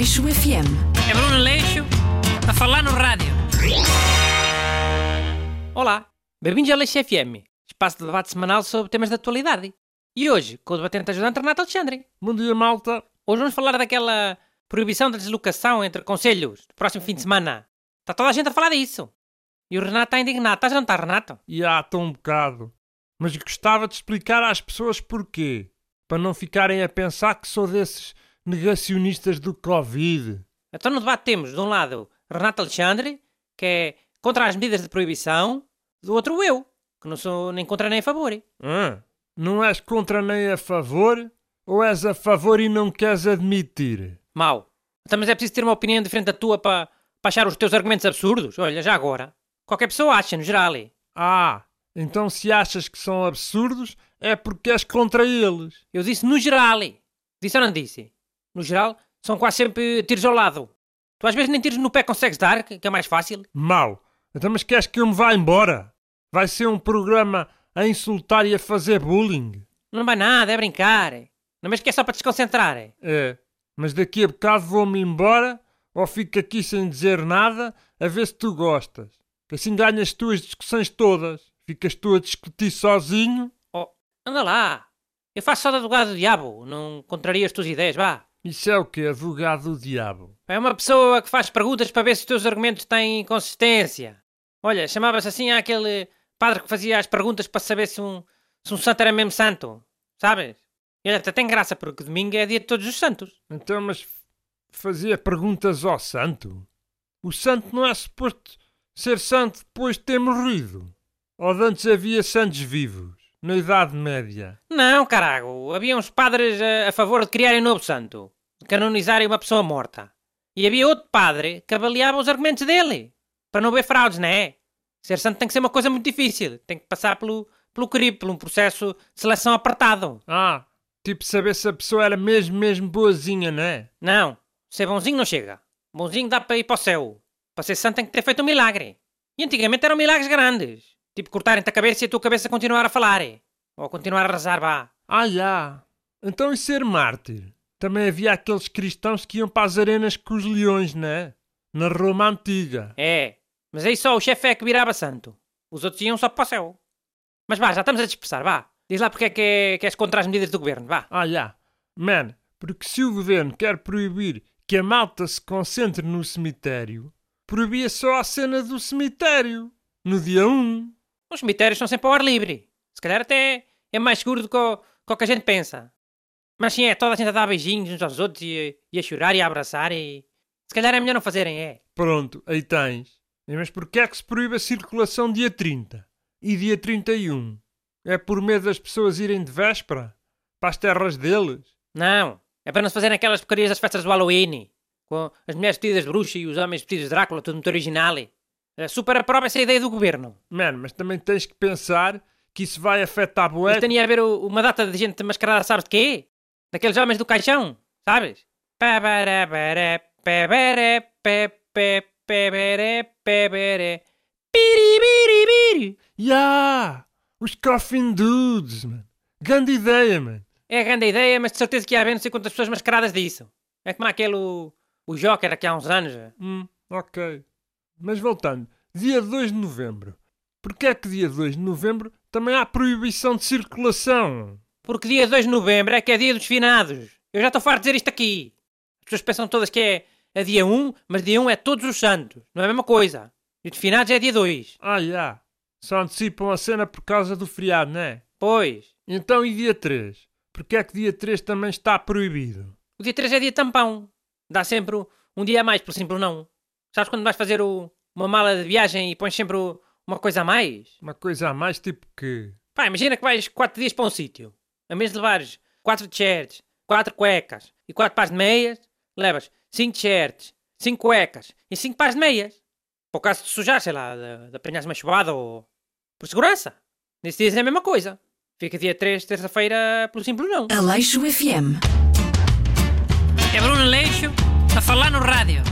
Aleixo FM. É Bruno Leixo a falar no rádio. Olá, bem-vindos ao Leixo FM, espaço de debate semanal sobre temas de atualidade. E hoje, com o debatente ajudante Renato Alexandre. Bom dia, malta. Hoje vamos falar daquela proibição da deslocação entre conselhos do próximo fim de semana. Está toda a gente a falar disso. E o Renato está indignado. Estás a não estar, Renato? E há tão um bocado. Mas gostava de explicar às pessoas porquê. Para não ficarem a pensar que sou desses negacionistas do Covid. Então no debate temos, de um lado, Renato Alexandre, que é contra as medidas de proibição, do outro eu, que não sou nem contra nem a favor. Ah, não és contra nem a favor? Ou és a favor e não queres admitir? Mau. Então, mas é preciso ter uma opinião diferente da tua para, para achar os teus argumentos absurdos? Olha, já agora. Qualquer pessoa acha, no geral. Ah, então se achas que são absurdos, é porque és contra eles. Eu disse no geral. Disse ou não disse? No geral, são quase sempre tiros ao lado. Tu às vezes nem tiros no pé consegues dar, que é mais fácil. Mau. Então, mas queres que eu me vá embora? Vai ser um programa a insultar e a fazer bullying? Não vai nada, é brincar. Não mas que é só para desconcentrar. É, mas daqui a bocado vou-me embora ou fico aqui sem dizer nada a ver se tu gostas. Que assim ganhas as tuas discussões todas. Ficas tu a discutir sozinho. Oh, anda lá. Eu faço só de advogado do diabo. Não contraria as tuas ideias, vá. Isso é o que? Advogado do diabo. É uma pessoa que faz perguntas para ver se os teus argumentos têm consistência. Olha, chamava-se assim aquele padre que fazia as perguntas para saber se um, se um santo era mesmo santo. Sabes? E olha, até tem graça, porque domingo é dia de todos os santos. Então, mas fazia perguntas ao santo? O santo não é suposto ser santo depois de ter morrido? Ou de antes havia santos vivos? Na Idade Média? Não, carago. Havia uns padres a, a favor de criarem um novo santo. De canonizarem uma pessoa morta. E havia outro padre que avaliava os argumentos dele. Para não haver fraudes, não é? Ser santo tem que ser uma coisa muito difícil. Tem que passar pelo, pelo por um processo de seleção apertado. Ah, tipo saber se a pessoa era mesmo, mesmo boazinha, não é? Não. Ser bonzinho não chega. Bonzinho dá para ir para o céu. Para ser santo tem que ter feito um milagre. E antigamente eram milagres grandes. Tipo cortarem-te a cabeça e a tua cabeça continuar a falar. Ou continuar a rezar, vá. Ah, já. Então e ser mártir? Também havia aqueles cristãos que iam para as arenas com os leões, não é? Na Roma Antiga. É, mas aí só o chefe é que virava santo. Os outros iam só para o céu. Mas vá, já estamos a dispersar, vá. Diz lá porque é que, é, que és contra as medidas do governo, vá. Ah, já. Man, porque se o governo quer proibir que a malta se concentre no cemitério, proibia só a cena do cemitério. No dia 1. Os cemitérios são sempre ao ar livre. Se calhar até é mais seguro do que o, que o que a gente pensa. Mas sim, é toda a gente a dar beijinhos uns aos outros e, e a chorar e a abraçar e... Se calhar é melhor não fazerem, é. Pronto, aí tens. Mas porquê é que se proíbe a circulação dia 30? E dia 31? É por medo das pessoas irem de véspera? Para as terras deles? Não, é para não se fazerem aquelas porcarias das festas do Halloween. Com as mulheres vestidas de bruxa e os homens vestidos de Drácula, tudo muito original. É, super aprova essa ideia do governo. Mano, mas também tens que pensar que isso vai afetar bué. Isto tinha a ver o- uma data de gente mascarada, sabes de quê? Daqueles homens do caixão, sabes? Ya! Os Coffin Dudes, mano. Grande ideia, mano. É a grande ideia, mas de certeza que ia haver não sei quantas pessoas mascaradas disso. É como aquele, o, o Joker aqui há uns anos. Hum, ok. Mas voltando, dia 2 de novembro. Porquê é que dia 2 de novembro também há proibição de circulação? Porque dia 2 de novembro é que é dia dos finados. Eu já estou farto de dizer isto aqui. As pessoas pensam todas que é, é dia 1, mas dia 1 é todos os santos. Não é a mesma coisa. E os finados é dia 2. Ah, já. Só antecipam a cena por causa do feriado, não é? Pois. Então e dia 3? Porquê é que dia 3 também está proibido? O dia 3 é dia tampão. Dá sempre um- um dia a mais, por simples não. Sabes quando vais fazer o- uma mala de viagem e pões sempre uma coisa a mais? Uma coisa a mais tipo que... Pá, imagina que vais 4 dias para um sítio. A menos de levares 4 t-shirts, 4 cuecas e 4 pares de meias, levas 5 t-shirts, 5 cuecas e 5 pares de meias. Para o caso de sujar, sei lá, de, de apanhares uma chuvada ou... Por segurança. Nesses dias é a mesma coisa. Fica dia 3, terça-feira, pelo simples não. Aleixo FM. É Bruno Leixo a falar no rádio.